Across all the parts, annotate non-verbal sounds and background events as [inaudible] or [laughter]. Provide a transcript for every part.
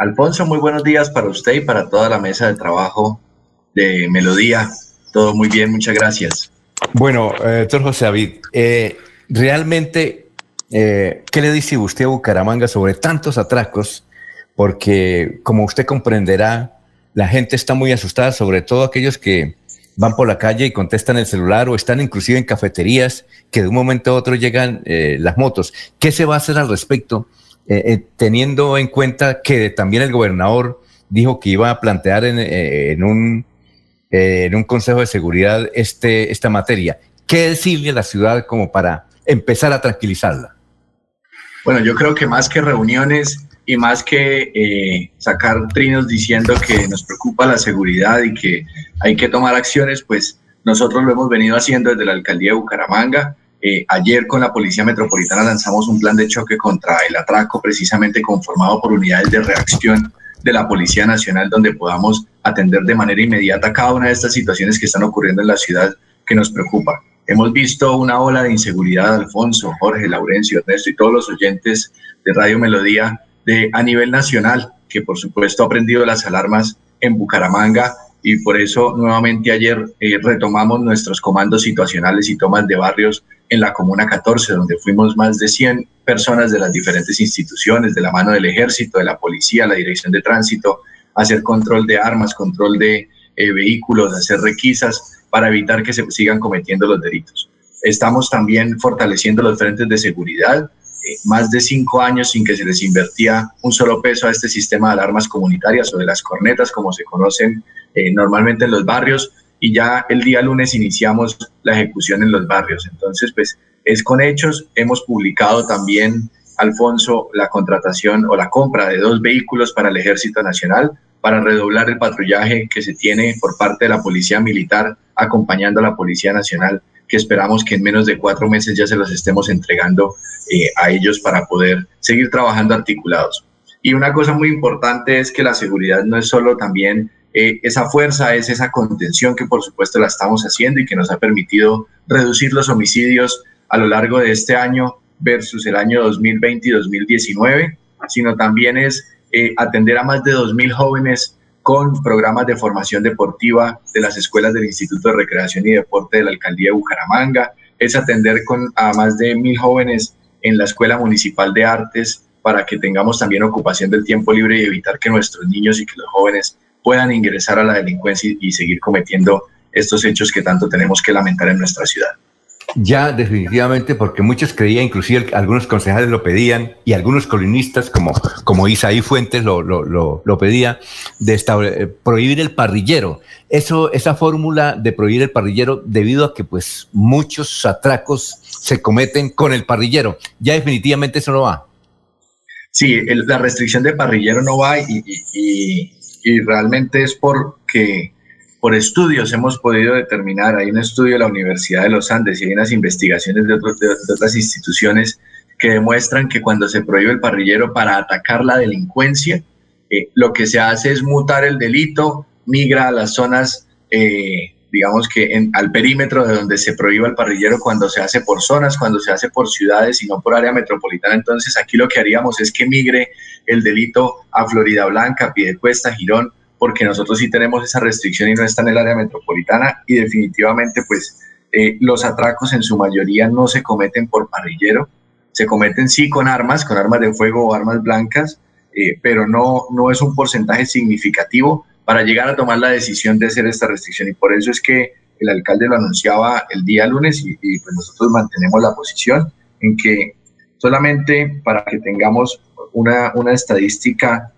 Alfonso, muy buenos días para usted y para toda la mesa de trabajo de Melodía. Todo muy bien, muchas gracias. Bueno, eh, doctor José David, eh, realmente, eh, ¿qué le dice usted a Bucaramanga sobre tantos atracos? Porque, como usted comprenderá, la gente está muy asustada, sobre todo aquellos que van por la calle y contestan el celular o están inclusive en cafeterías que de un momento a otro llegan las motos. ¿Qué se va a hacer al respecto? Eh, eh, teniendo en cuenta que también el gobernador dijo que iba a plantear en, eh, un, en un Consejo de Seguridad este, esta materia. ¿Qué decirle a la ciudad como para empezar a tranquilizarla? Bueno, yo creo que más que reuniones y más que sacar trinos diciendo que nos preocupa la seguridad y que hay que tomar acciones, pues nosotros lo hemos venido haciendo desde la alcaldía de Bucaramanga. Eh, ayer con la Policía Metropolitana lanzamos un plan de choque contra el atraco, precisamente conformado por unidades de reacción de la Policía Nacional, donde podamos atender de manera inmediata cada una de estas situaciones que están ocurriendo en la ciudad que nos preocupa. Hemos visto una ola de inseguridad, Alfonso, Jorge, Laurencio, Ernesto y todos los oyentes de Radio Melodía de, a nivel nacional, que por supuesto ha prendido las alarmas en Bucaramanga y por eso nuevamente ayer eh, retomamos nuestros comandos situacionales y tomas de barrios en la Comuna 14, donde fuimos más de 100 personas de las diferentes instituciones, de la mano del ejército, de la policía, la dirección de tránsito, hacer control de armas, control de eh, vehículos, hacer requisas para evitar que se sigan cometiendo los delitos. Estamos también fortaleciendo los frentes de seguridad, eh, más de cinco años sin que se les invertía un solo peso a este sistema de alarmas comunitarias o de las cornetas, como se conocen eh, normalmente en los barrios, y ya el día lunes iniciamos la ejecución en los barrios. Entonces, pues es con hechos. Hemos publicado también, Alfonso, la contratación o la compra de dos vehículos para el Ejército Nacional para redoblar el patrullaje que se tiene por parte de la Policía Militar acompañando a la Policía Nacional, que esperamos que en menos de cuatro meses ya se los estemos entregando eh, a ellos para poder seguir trabajando articulados. Y una cosa muy importante es que la seguridad no es solo también eh, esa fuerza, es esa contención que por supuesto la estamos haciendo y que nos ha permitido reducir los homicidios a lo largo de este año versus el año 2020 y 2019, sino también es eh, atender a más de 2.000 jóvenes con programas de formación deportiva de las escuelas del Instituto de Recreación y Deporte de la Alcaldía de Bucaramanga, es atender con, a más de 1.000 jóvenes en la Escuela Municipal de Artes para que tengamos también ocupación del tiempo libre y evitar que nuestros niños y que los jóvenes puedan ingresar a la delincuencia y seguir cometiendo estos hechos que tanto tenemos que lamentar en nuestra ciudad. Ya, definitivamente, porque muchos creían, inclusive algunos concejales lo pedían y algunos colonistas, como, como Isaí Fuentes lo, lo, lo, pedía, de eh, prohibir el parrillero. Eso, esa fórmula de prohibir el parrillero, debido a que pues muchos atracos se cometen con el parrillero. Ya definitivamente eso no va. Sí, la restricción de parrillero no va y, y y realmente es porque por estudios hemos podido determinar, hay un estudio de la Universidad de los Andes y hay unas investigaciones de, otras instituciones que demuestran que cuando se prohíbe el parrillero para atacar la delincuencia, eh, lo que se hace es mutar el delito, migra a las zonas, eh, digamos que en, al perímetro de donde se prohíba el parrillero cuando se hace por zonas, cuando se hace por ciudades y no por área metropolitana. Entonces aquí lo que haríamos es que migre el delito a Florida Blanca, Piedecuesta, Girón, porque nosotros sí tenemos esa restricción y no está en el área metropolitana y definitivamente pues eh, los atracos en su mayoría no se cometen por parrillero, se cometen sí con armas, con armas de fuego o armas blancas, eh, pero no, no es un porcentaje significativo para llegar a tomar la decisión de hacer esta restricción y por eso es que el alcalde lo anunciaba el día lunes y, pues nosotros mantenemos la posición en que solamente para que tengamos una, una estadística,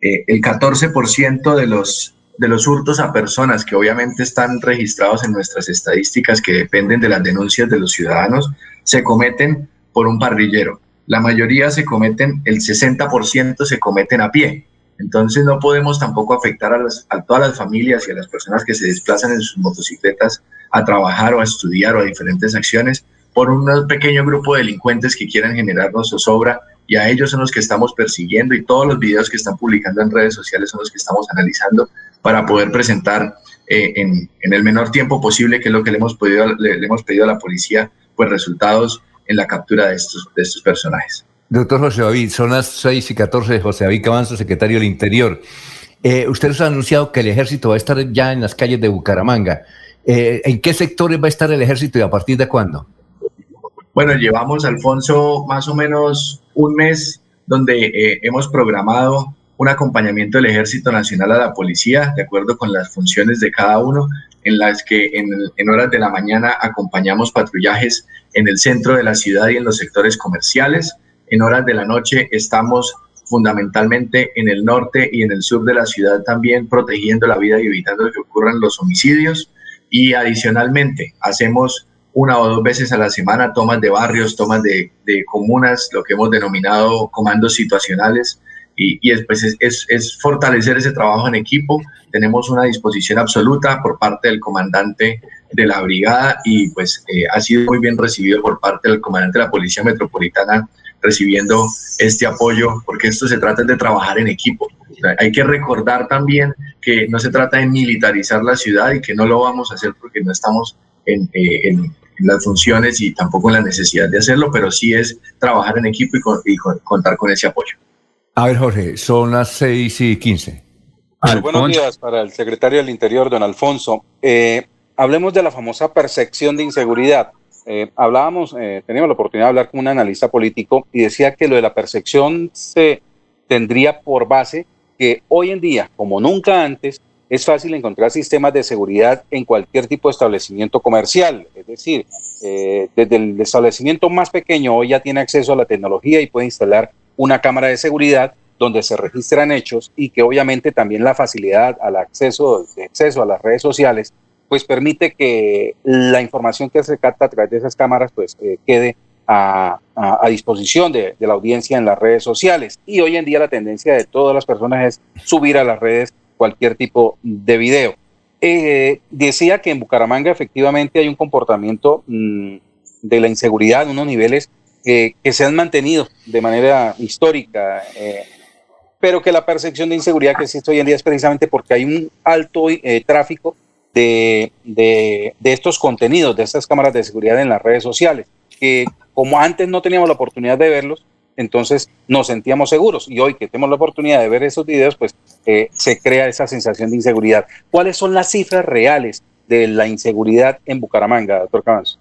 eh, el 14% de los, de los hurtos a personas que obviamente están registrados en nuestras estadísticas que dependen de las denuncias de los ciudadanos, se cometen por un parrillero. La mayoría se cometen, el 60% se cometen a pie. Entonces no podemos tampoco afectar a, a, todas las familias y a las personas que se desplazan en sus motocicletas a trabajar o a estudiar o a diferentes acciones por un pequeño grupo de delincuentes que quieran generarnos zozobra y a ellos son los que estamos persiguiendo y todos los videos que están publicando en redes sociales son los que estamos analizando para poder presentar eh, en, el menor tiempo posible, que es lo que le hemos, pedido, le, hemos pedido a la policía, pues resultados en la captura de estos, de estos personajes. Doctor José David, son las 6 y 14 de José David Cabanzo, secretario del Interior. Eh, usted ha anunciado que el ejército va a estar ya en las calles de Bucaramanga. Eh, ¿En qué sectores va a estar el ejército y a partir de cuándo? Bueno, llevamos, Alfonso, más o menos un mes donde eh, hemos programado un acompañamiento del Ejército Nacional a la Policía, de acuerdo con las funciones de cada uno, en las que en, horas de la mañana acompañamos patrullajes en el centro de la ciudad y en los sectores comerciales. En horas de la noche estamos fundamentalmente en el norte y en el sur de la ciudad también protegiendo la vida y evitando que ocurran los homicidios. Y adicionalmente hacemos una o dos veces a la semana tomas de barrios, tomas de, comunas, lo que hemos denominado comandos situacionales, y, y pues es, es, fortalecer ese trabajo en equipo. Tenemos una disposición absoluta por parte del comandante de la brigada y pues eh, ha sido muy bien recibido por parte del comandante de la Policía Metropolitana recibiendo este apoyo, porque esto se trata de trabajar en equipo. hay que recordar también que no se trata de militarizar la ciudad y que no lo vamos a hacer porque no estamos en, eh, en, las funciones y tampoco en la necesidad de hacerlo, pero sí es trabajar en equipo y, con, y con, contar con ese apoyo. A ver, Jorge, son las 6 y 15. buenos días para el secretario del Interior, don Alfonso. Eh, hablemos de la famosa percepción de inseguridad. Eh, hablábamos, eh, teníamos la oportunidad de hablar con un analista político y decía que lo de la percepción se tendría por base que hoy en día, como nunca antes, es fácil encontrar sistemas de seguridad en cualquier tipo de establecimiento comercial. Es decir, eh, desde el establecimiento más pequeño hoy ya tiene acceso a la tecnología y puede instalar una cámara de seguridad donde se registran hechos y que obviamente también la facilidad al acceso, de acceso a las redes sociales, pues permite que la información que se capta a través de esas cámaras pues eh, quede a, a, a disposición de, de, la audiencia en las redes sociales. Y hoy en día la tendencia de todas las personas es subir a las redes cualquier tipo de video. Eh, decía que en Bucaramanga efectivamente hay un comportamiento mmm, de la inseguridad unos niveles que se han mantenido de manera histórica, eh, pero que la percepción de inseguridad que existe hoy en día es precisamente porque hay un alto eh, tráfico de, de, de, estos contenidos, de estas cámaras de seguridad en las redes sociales, que como antes no teníamos la oportunidad de verlos, entonces nos sentíamos seguros. Y hoy que tenemos la oportunidad de ver esos videos, pues eh, se crea esa sensación de inseguridad. ¿Cuáles son las cifras reales de la inseguridad en Bucaramanga, doctor Cabanzo?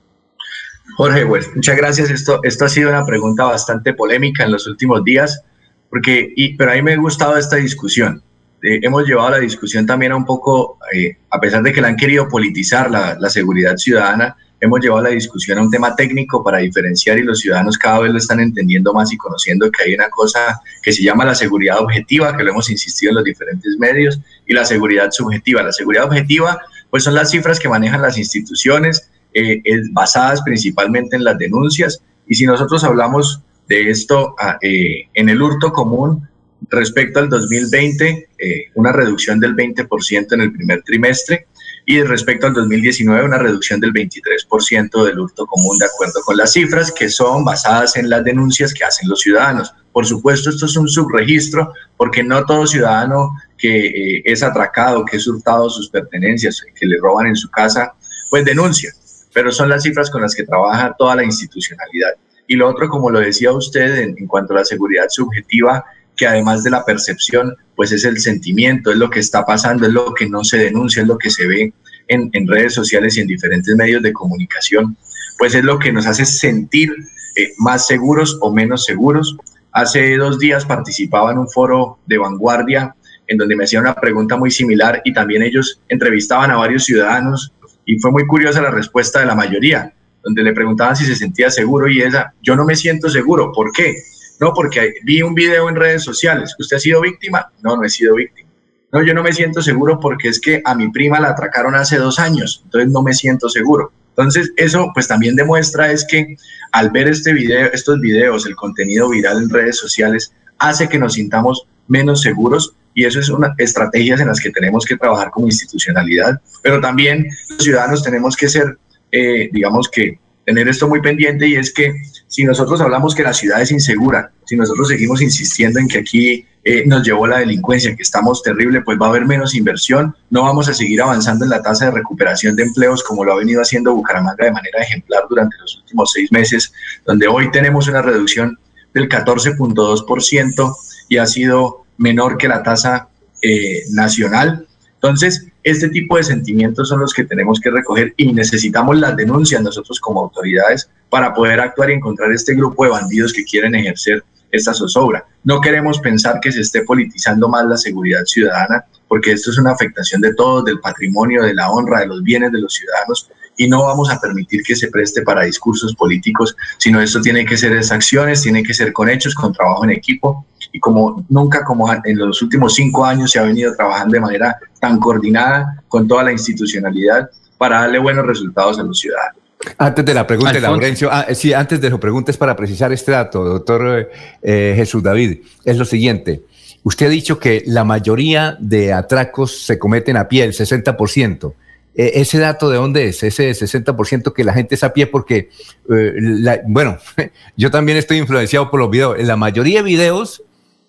Jorge, pues muchas gracias. Esto, esto ha sido una pregunta bastante polémica en los últimos días, porque, y, pero a mí me ha gustado esta discusión. Eh, hemos llevado la discusión también a un poco, eh, a pesar de que la han querido politizar la, la, seguridad ciudadana, hemos llevado la discusión a un tema técnico para diferenciar y los ciudadanos cada vez lo están entendiendo más y conociendo que hay una cosa que se llama la seguridad objetiva, que lo hemos insistido en los diferentes medios, y la seguridad subjetiva. La seguridad objetiva, pues son las cifras que manejan las instituciones, eh, basadas principalmente en las denuncias. Y si nosotros hablamos de esto eh, en el hurto común respecto al 2020, eh, una reducción del 20% en el primer trimestre y respecto al 2019 una reducción del 23% del hurto común de acuerdo con las cifras que son basadas en las denuncias que hacen los ciudadanos. Por supuesto, esto es un subregistro porque no todo ciudadano que eh, es atracado, que es hurtado sus pertenencias, que le roban en su casa, pues denuncia pero son las cifras con las que trabaja toda la institucionalidad. Y lo otro, como lo decía usted, en, en, cuanto a la seguridad subjetiva, que además de la percepción, pues es el sentimiento, es lo que está pasando, es lo que no se denuncia, es lo que se ve en, redes sociales y en diferentes medios de comunicación, pues es lo que nos hace sentir eh, más seguros o menos seguros. Hace dos días participaba en un foro de vanguardia en donde me hacían una pregunta muy similar y también ellos entrevistaban a varios ciudadanos y fue muy curiosa la respuesta de la mayoría, donde le preguntaban si se sentía seguro y ella, yo no me siento seguro, ¿por qué? No, porque vi un video en redes sociales, ¿usted ha sido víctima? No, no he sido víctima. No, yo no me siento seguro porque es que a mi prima la atracaron hace dos años, entonces no me siento seguro. Entonces, eso pues también demuestra es que al ver este video, estos videos, el contenido viral en redes sociales, hace que nos sintamos menos seguros y eso es una estrategias en las que tenemos que trabajar como institucionalidad, pero también los ciudadanos tenemos que ser, eh, digamos que tener esto muy pendiente y es que si nosotros hablamos que la ciudad es insegura, si nosotros seguimos insistiendo en que aquí eh, nos llevó la delincuencia, que estamos terrible, pues va a haber menos inversión, no vamos a seguir avanzando en la tasa de recuperación de empleos como lo ha venido haciendo Bucaramanga de manera ejemplar durante los últimos seis meses, donde hoy tenemos una reducción del 14.2% y ha sido menor que la tasa eh, nacional. Entonces, este tipo de sentimientos son los que tenemos que recoger y necesitamos las denuncias nosotros como autoridades para poder actuar y encontrar este grupo de bandidos que quieren ejercer esta zozobra. No queremos pensar que se esté politizando más la seguridad ciudadana, porque esto es una afectación de todos, del patrimonio, de la honra, de los bienes de los ciudadanos, y no vamos a permitir que se preste para discursos políticos, sino esto tiene que ser esas acciones, tiene que ser con hechos, con trabajo en equipo, y como nunca, como en los últimos cinco años se ha venido trabajando de manera tan coordinada con toda la institucionalidad para darle buenos resultados a los ciudadanos. Antes de la pregunta, Laurencio, ah, sí, antes de su pregunta es para precisar este dato, doctor eh, Jesús David, es lo siguiente. Usted ha dicho que la mayoría de atracos se cometen a pie, el 60%. E, ¿Ese dato de dónde es? Ese 60% que la gente es a pie porque, eh, bueno, [laughs] yo también estoy influenciado por los videos. En la mayoría de videos,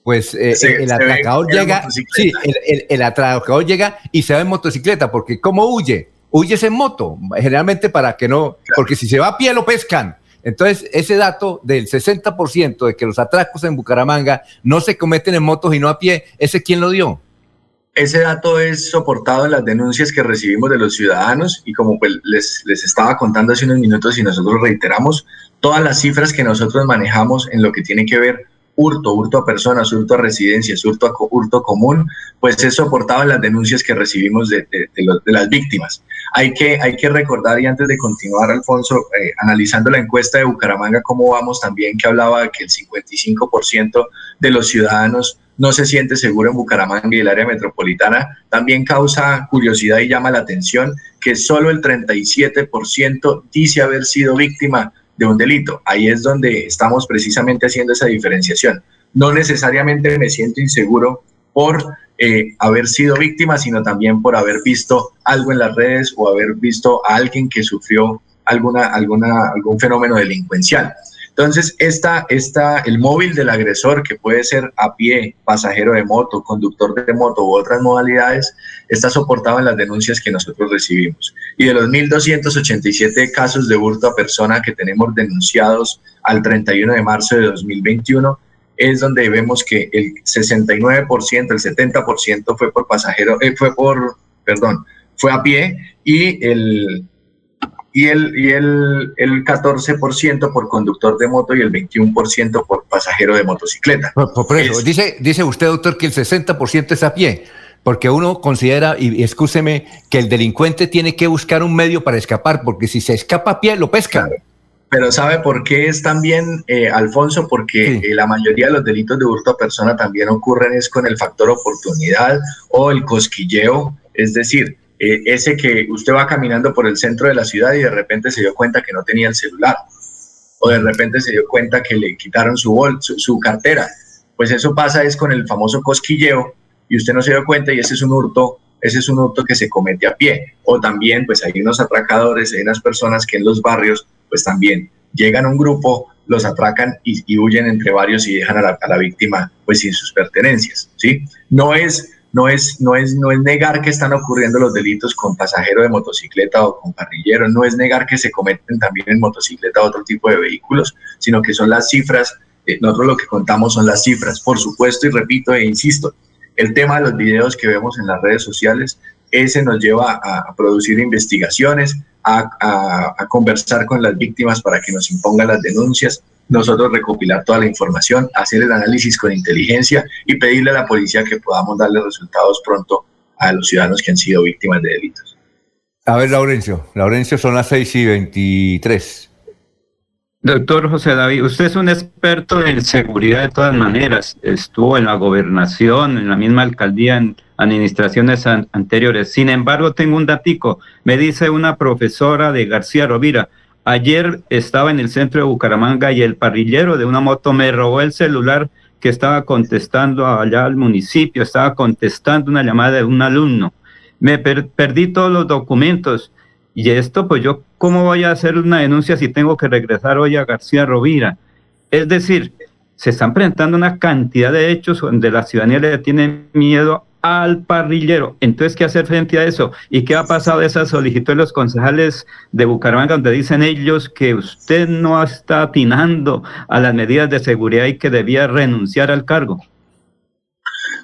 pues eh, el atracador llega, sí, el, el, atracador llega y se va en motocicleta porque ¿cómo huye? huyes en moto, generalmente para que no, porque si se va a pie lo pescan. Entonces, ese dato del 60% de que los atracos en Bucaramanga no se cometen en motos y no a pie, ¿ese quién lo dio? Ese dato es soportado en las denuncias que recibimos de los ciudadanos y como pues les, les estaba contando hace unos minutos y nosotros reiteramos, todas las cifras que nosotros manejamos en lo que tiene que ver hurto, hurto a personas, hurto a residencias, hurto a hurto común, pues es soportado en las denuncias que recibimos de, las víctimas. Hay que, hay que recordar, y antes de continuar, Alfonso, eh, analizando la encuesta de Bucaramanga, cómo vamos también, que hablaba que el 55% de los ciudadanos no se siente seguro en Bucaramanga y el área metropolitana, también causa curiosidad y llama la atención que solo el 37% dice haber sido víctima de un delito. Ahí es donde estamos precisamente haciendo esa diferenciación. No necesariamente me siento inseguro por eh, haber sido víctima, sino también por haber visto algo en las redes o haber visto a alguien que sufrió alguna, alguna, algún fenómeno delincuencial. Entonces, esta, esta, el móvil del agresor, que puede ser a pie, pasajero de moto, conductor de moto u otras modalidades, está soportado en las denuncias que nosotros recibimos. Y de los 1.287 casos de hurto a persona que tenemos denunciados al 31 de marzo de 2021, es donde vemos que el 69%, el 70% fue por pasajero, eh, fue por, perdón, fue a pie y el y el, y el, el 14% por conductor de moto y el 21% por pasajero de motocicleta. dice, dice usted, doctor, que el 60% es a pie, porque uno considera, y, escúcheme, que el delincuente tiene que buscar un medio para escapar, porque si se escapa a pie, lo pescan. Pero ¿sabe por qué es también, eh, Alfonso? Porque eh, la mayoría de los delitos de hurto a persona también ocurren es con el factor oportunidad o el cosquilleo, es decir, eh, ese que usted va caminando por el centro de la ciudad y de repente se dio cuenta que no tenía el celular, o de repente se dio cuenta que le quitaron su, bol, su, cartera. Pues eso pasa es con el famoso cosquilleo y usted no se dio cuenta y ese es un hurto, ese es un hurto que se comete a pie. O también pues hay unos atracadores, hay unas personas que en los barrios pues también llegan a un grupo, los atracan y, huyen entre varios y dejan a la, a la, víctima pues sin sus pertenencias, ¿sí? No es no es, no, es, no es negar que están ocurriendo los delitos con pasajero de motocicleta o con parrillero, no es negar que se cometen también en motocicleta otro tipo de vehículos, sino que son las cifras, eh, nosotros lo que contamos son las cifras, por supuesto, y repito e insisto, el tema de los videos que vemos en las redes sociales, ese nos lleva a, producir investigaciones, a conversar con las víctimas para que nos impongan las denuncias, nosotros recopilar toda la información, hacer el análisis con inteligencia y pedirle a la policía que podamos darle resultados pronto a los ciudadanos que han sido víctimas de delitos. A ver, Laurencio, Laurencio son las 6 y 23. Doctor José David, usted es un experto en seguridad de todas maneras. Estuvo en la gobernación, en la misma alcaldía, en administraciones anteriores. Sin embargo, tengo un datico. Me dice una profesora de García Rovira, Ayer estaba en el centro de Bucaramanga y el parrillero de una moto me robó el celular que estaba contestando allá al municipio, estaba contestando una llamada de un alumno. Me perdí todos los documentos. Y esto, pues yo, ¿cómo voy a hacer una denuncia si tengo que regresar hoy a García Rovira? Es decir, se están presentando una cantidad de hechos donde la ciudadanía le tiene miedo al parrillero. Entonces, ¿qué hacer frente a eso? ¿Y qué ha pasado de esa solicitud de los concejales de Bucaramanga, donde dicen ellos que usted no está atinando a las medidas de seguridad y que debía renunciar al cargo?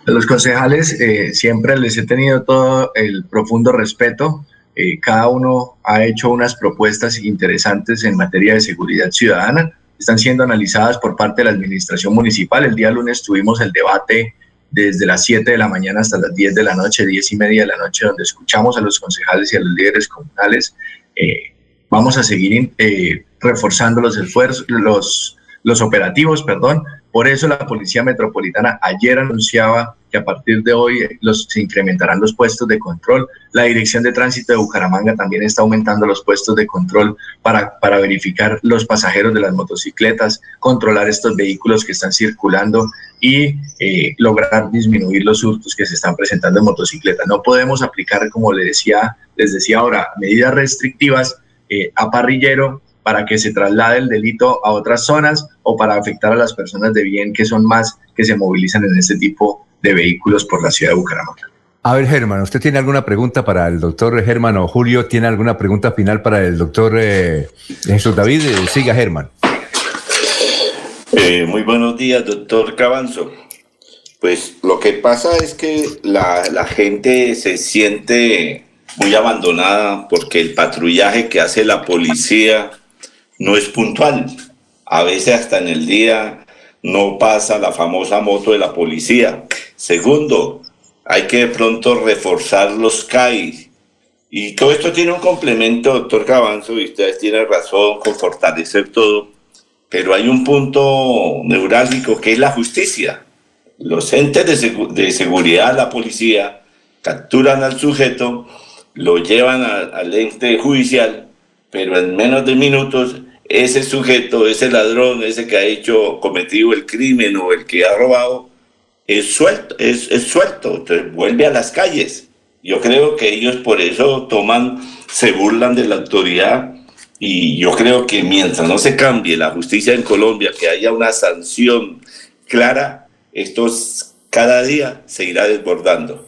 los concejales eh, siempre les he tenido todo el profundo respeto. Eh, cada uno ha hecho unas propuestas interesantes en materia de seguridad ciudadana. Están siendo analizadas por parte de la administración municipal. El día lunes tuvimos el debate desde las 7 de la mañana hasta las 10 de la noche, 10 y media de la noche, donde escuchamos a los concejales y a los líderes comunales. Eh, vamos a seguir reforzando los esfuerzos, los, los operativos, perdón, por eso la Policía Metropolitana ayer anunciaba que a partir de hoy los, se incrementarán los puestos de control. La Dirección de Tránsito de Bucaramanga también está aumentando los puestos de control para, para verificar los pasajeros de las motocicletas, controlar estos vehículos que están circulando y eh, lograr disminuir los hurtos que se están presentando en motocicletas. No podemos aplicar, como les decía, les decía ahora, medidas restrictivas eh, a parrillero para que se traslade el delito a otras zonas o para afectar a las personas de bien que son más que se movilizan en este tipo de vehículos por la ciudad de Bucaramanga. A ver, Germán, ¿usted tiene alguna pregunta para el doctor Germán o Julio? ¿Tiene alguna pregunta final para el doctor eh, Jesús David? Eh, siga, Germán. Eh, muy buenos días, doctor Cabanzo. Pues lo que pasa es que la, la gente se siente muy abandonada porque el patrullaje que hace la policía no es puntual. A veces hasta en el día no pasa la famosa moto de la policía. Segundo, hay que de pronto reforzar los CAI. Y todo esto tiene un complemento, doctor Cabanzo, y ustedes tienen razón con fortalecer todo, pero hay un punto neurálgico que es la justicia. Los entes de, de seguridad, la policía, capturan al sujeto, lo llevan al ente judicial, pero en menos de minutos ese sujeto, ese ladrón, ese que ha hecho, cometido el crimen o el que ha robado, es suelto, es, es suelto, entonces vuelve a las calles. Yo creo que ellos por eso toman, se burlan de la autoridad y yo creo que mientras no se cambie la justicia en Colombia, que haya una sanción clara, esto cada día se irá desbordando.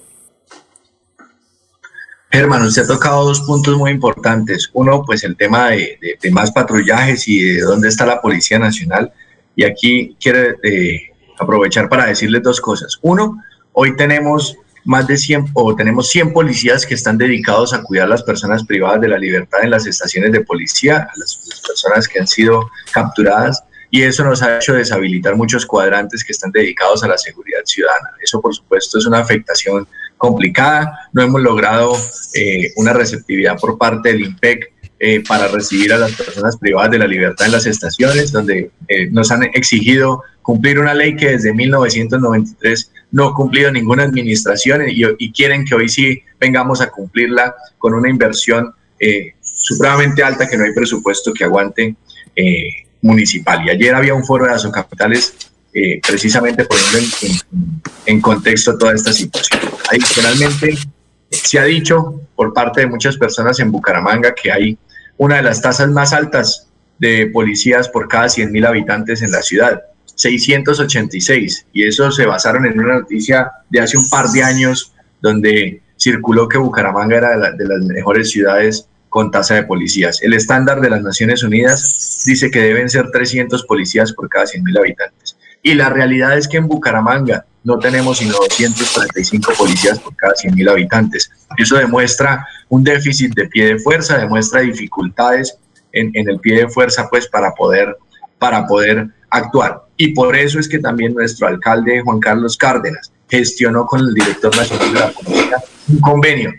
Germán, usted ha tocado dos puntos muy importantes. Uno, pues el tema de, más patrullajes y de dónde está la Policía Nacional. Y aquí quiero eh, aprovechar para decirles dos cosas. Uno, hoy tenemos más de 100 o tenemos 100 policías que están dedicados a cuidar a las personas privadas de la libertad en las estaciones de policía, a las personas que han sido capturadas y eso nos ha hecho deshabilitar muchos cuadrantes que están dedicados a la seguridad ciudadana. Eso, por supuesto, es una afectación complicada. No hemos logrado eh, una receptividad por parte del IMPEC eh, para recibir a las personas privadas de la libertad en las estaciones, donde eh, nos han exigido cumplir una ley que desde 1993 no ha cumplido ninguna administración y, quieren que hoy sí vengamos a cumplirla con una inversión supremamente alta que no hay presupuesto que aguante municipal. Y ayer había un foro de Azocapitales eh, precisamente poniendo en, en, contexto toda esta situación. Adicionalmente, se ha dicho por parte de muchas personas en Bucaramanga que hay una de las tasas más altas de policías por cada 100.000 habitantes en la ciudad, 686, y eso se basaron en una noticia de hace un par de años donde circuló que Bucaramanga era de las mejores ciudades con tasa de policías. El estándar de las Naciones Unidas dice que deben ser 300 policías por cada 100.000 habitantes. Y la realidad es que en Bucaramanga no tenemos sino 235 policías por cada 100.000 habitantes. Eso demuestra un déficit de pie de fuerza, demuestra dificultades en, en, el pie de fuerza pues para poder, para poder actuar. Y por eso es que también nuestro alcalde Juan Carlos Cárdenas gestionó con el director nacional de la policía un convenio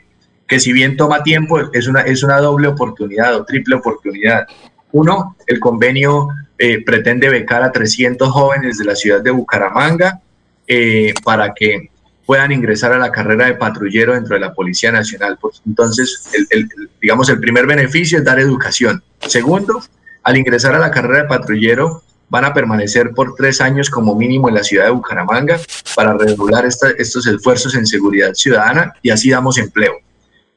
que si bien toma tiempo, es una, es una doble oportunidad o triple oportunidad. Uno, el convenio eh, pretende becar a 300 jóvenes de la ciudad de Bucaramanga eh, para que puedan ingresar a la carrera de patrullero dentro de la Policía Nacional. Pues, entonces, digamos, el primer beneficio es dar educación. Segundo, al ingresar a la carrera de patrullero, van a permanecer por tres años como mínimo en la ciudad de Bucaramanga para regular estos esfuerzos en seguridad ciudadana y así damos empleo.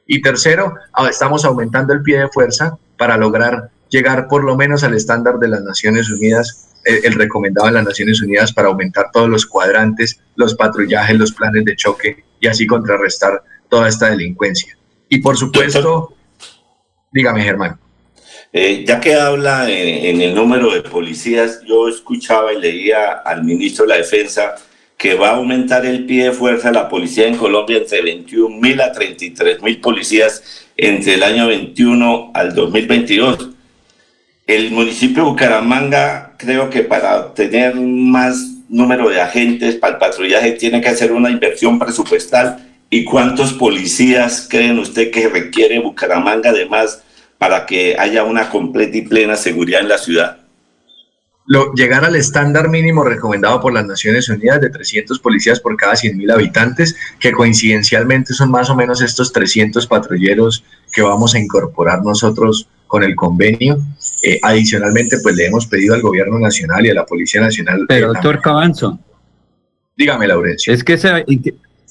Y tercero, ah, estamos aumentando el pie de fuerza para lograr llegar por lo menos al estándar de las Naciones Unidas, el, recomendado en las Naciones Unidas para aumentar todos los cuadrantes, los patrullajes, los planes de choque y así contrarrestar toda esta delincuencia. Y por supuesto, dígame Germán. Eh, ya que habla en, el número de policías, yo escuchaba y leía al ministro de la Defensa que va a aumentar el pie de fuerza de la policía en Colombia entre 21 mil a 33 mil policías entre el año 21 al 2022. El municipio de Bucaramanga creo que para tener más número de agentes para el patrullaje tiene que hacer una inversión presupuestal. ¿Y cuántos policías creen usted que requiere Bucaramanga además para que haya una completa y plena seguridad en la ciudad? Llegar al estándar mínimo recomendado por las Naciones Unidas de 300 policías por cada 100.000 habitantes, que coincidencialmente son más o menos estos 300 patrulleros que vamos a incorporar nosotros con el convenio. Eh, adicionalmente, pues le hemos pedido al gobierno nacional y a la Policía Nacional. Pero, doctor Cabanzo. Dígame, Laurencio. Es que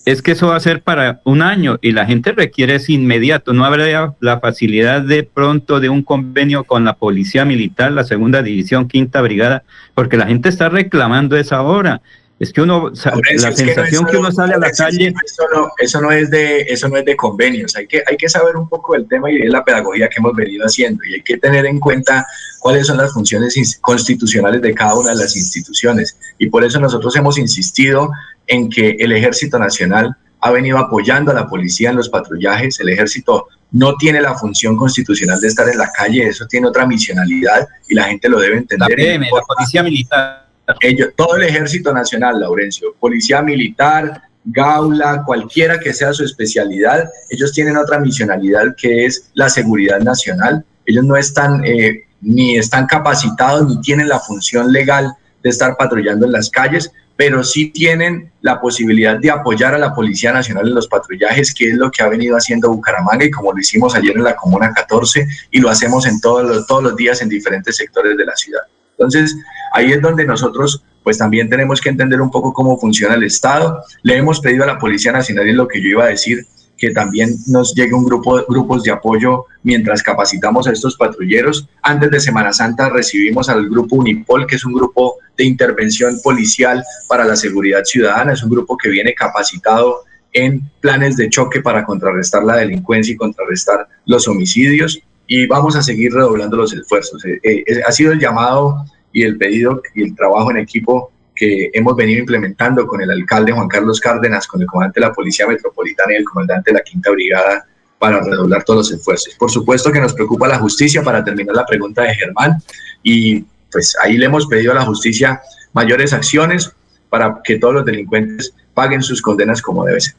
es que eso va a ser para un año y la gente requiere es inmediato. No habrá la facilidad de pronto de un convenio con la Policía Militar, la Segunda División, Quinta Brigada, porque la gente está reclamando esa hora. Es que uno, la sensación que, uno sale a la calle. Eso no, eso no, es de, eso no es de convenios. Hay que, hay que saber un poco del tema y de la pedagogía que hemos venido haciendo. Y hay que tener en cuenta cuáles son las funciones constitucionales de cada una de las instituciones. Y por eso nosotros hemos insistido en que el Ejército Nacional ha venido apoyando a la policía en los patrullajes. El ejército no tiene la función constitucional de estar en la calle, eso tiene otra misionalidad y la gente lo debe entender. La la policía militar ellos, todo el ejército nacional, Laurencio, policía militar, gaula, cualquiera que sea su especialidad, ellos tienen otra misionalidad que es la seguridad nacional. Ellos no están eh, ni están capacitados ni tienen la función legal de estar patrullando en las calles, pero sí tienen la posibilidad de apoyar a la Policía Nacional en los patrullajes, que es lo que ha venido haciendo Bucaramanga y como lo hicimos ayer en la Comuna 14 y lo hacemos en todos los, todos los días en diferentes sectores de la ciudad. Entonces, ahí es donde nosotros pues también tenemos que entender un poco cómo funciona el Estado. Le hemos pedido a la Policía Nacional, y lo que yo iba a decir, que también nos llegue un grupo grupos de apoyo mientras capacitamos a estos patrulleros. Antes de Semana Santa recibimos al grupo Unipol, que es un grupo de intervención policial para la seguridad ciudadana, es un grupo que viene capacitado en planes de choque para contrarrestar la delincuencia y contrarrestar los homicidios y vamos a seguir redoblando los esfuerzos. Eh, eh, ha sido el llamado y el pedido y el trabajo en equipo que hemos venido implementando con el alcalde Juan Carlos Cárdenas, con el comandante de la Policía Metropolitana y el comandante de la Quinta Brigada para redoblar todos los esfuerzos. Por supuesto que nos preocupa la justicia, para terminar la pregunta de Germán, y pues ahí le hemos pedido a la justicia mayores acciones para que todos los delincuentes paguen sus condenas como debe ser.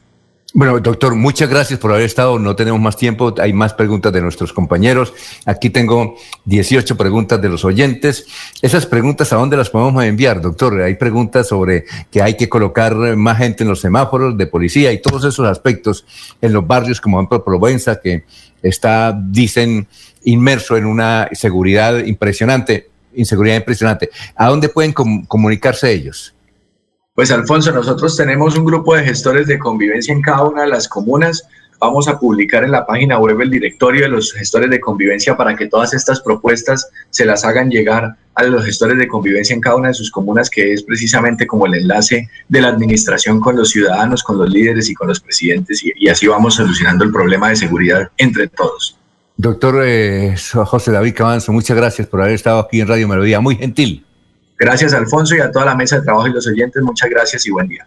Bueno, doctor, muchas gracias por haber estado. No tenemos más tiempo. Hay más preguntas de nuestros compañeros. Aquí tengo 18 preguntas de los oyentes. Esas preguntas, ¿a dónde las podemos enviar, doctor? Hay preguntas sobre que hay que colocar más gente en los semáforos de policía y todos esos aspectos en los barrios, como ejemplo Provenza, que está, dicen, inmerso en una seguridad impresionante, inseguridad impresionante. ¿A dónde pueden comunicarse ellos? Pues Alfonso, nosotros tenemos un grupo de gestores de convivencia en cada una de las comunas. Vamos a publicar en la página web el directorio de los gestores de convivencia para que todas estas propuestas se las hagan llegar a los gestores de convivencia en cada una de sus comunas, que es precisamente como el enlace de la administración con los ciudadanos, con los líderes y con los presidentes, y, así vamos solucionando el problema de seguridad entre todos. Doctor eh, José David Cabanzo, muchas gracias por haber estado aquí en Radio Melodía, muy gentil. Gracias, Alfonso, y a toda la mesa de trabajo y los oyentes, muchas gracias y buen día.